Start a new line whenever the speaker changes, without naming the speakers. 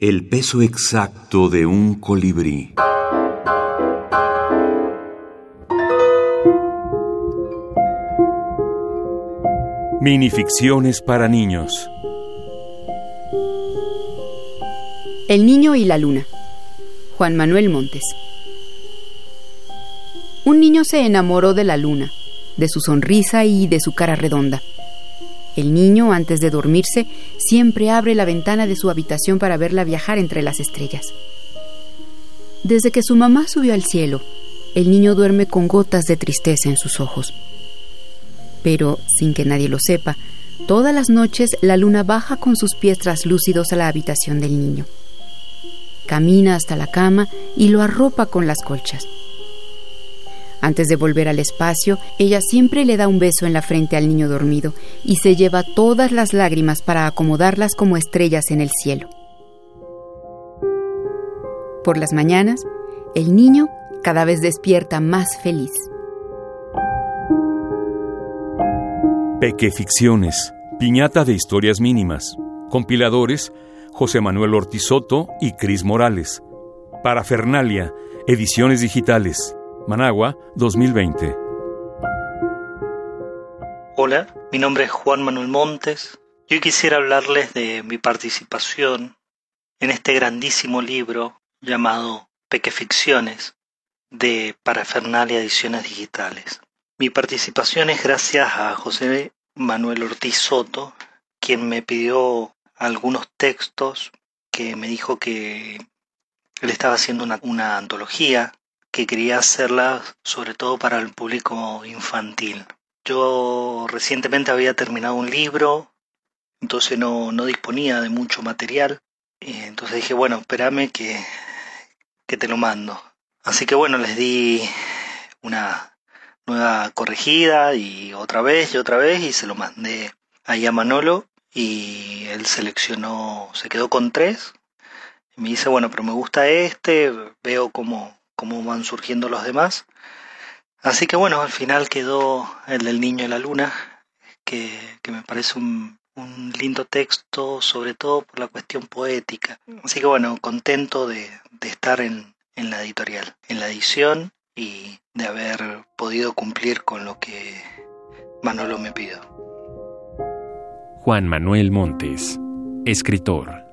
El peso exacto de un colibrí.
Minificciones para niños.
El niño y la luna. Juan Manuel Montes. Un niño se enamoró de la luna, de su sonrisa y de su cara redonda. El niño, antes de dormirse, siempre abre la ventana de su habitación para verla viajar entre las estrellas. Desde que su mamá subió al cielo, el niño duerme con gotas de tristeza en sus ojos. Pero, sin que nadie lo sepa, todas las noches la luna baja con sus pies traslúcidos a la habitación del niño. Camina hasta la cama y lo arropa con las colchas. Antes de volver al espacio, ella siempre le da un beso en la frente al niño dormido y se lleva todas las lágrimas para acomodarlas como estrellas en el cielo. Por las mañanas, el niño cada vez despierta más feliz.
Pequeficciones, piñata de historias mínimas. Compiladores, José Manuel Ortizoto y Cris Morales. Parafernalia, ediciones digitales. Managua, 2020.
Hola, mi nombre es Juan Manuel Montes. Yo quisiera hablarles de mi participación en este grandísimo libro llamado Pequeficciones de Parafernalia Ediciones Digitales. Mi participación es gracias a José Manuel Ortiz Soto, quien me pidió algunos textos que me dijo que él estaba haciendo una, una antología que quería hacerla sobre todo para el público infantil. Yo recientemente había terminado un libro, entonces no, no disponía de mucho material. Entonces dije, bueno, espérame que, que te lo mando. Así que bueno, les di una nueva corregida y otra vez y otra vez y se lo mandé ahí a Manolo y él seleccionó, se quedó con tres. Y me dice, bueno, pero me gusta este, veo cómo, cómo van surgiendo los demás. Así que bueno, al final quedó el del niño y la luna, que, me parece un, lindo texto, sobre todo por la cuestión poética. Así que bueno, contento de, estar en, en la editorial, en la edición y de haber podido cumplir con lo que Manolo me pidió.
Juan Manuel Montes, escritor.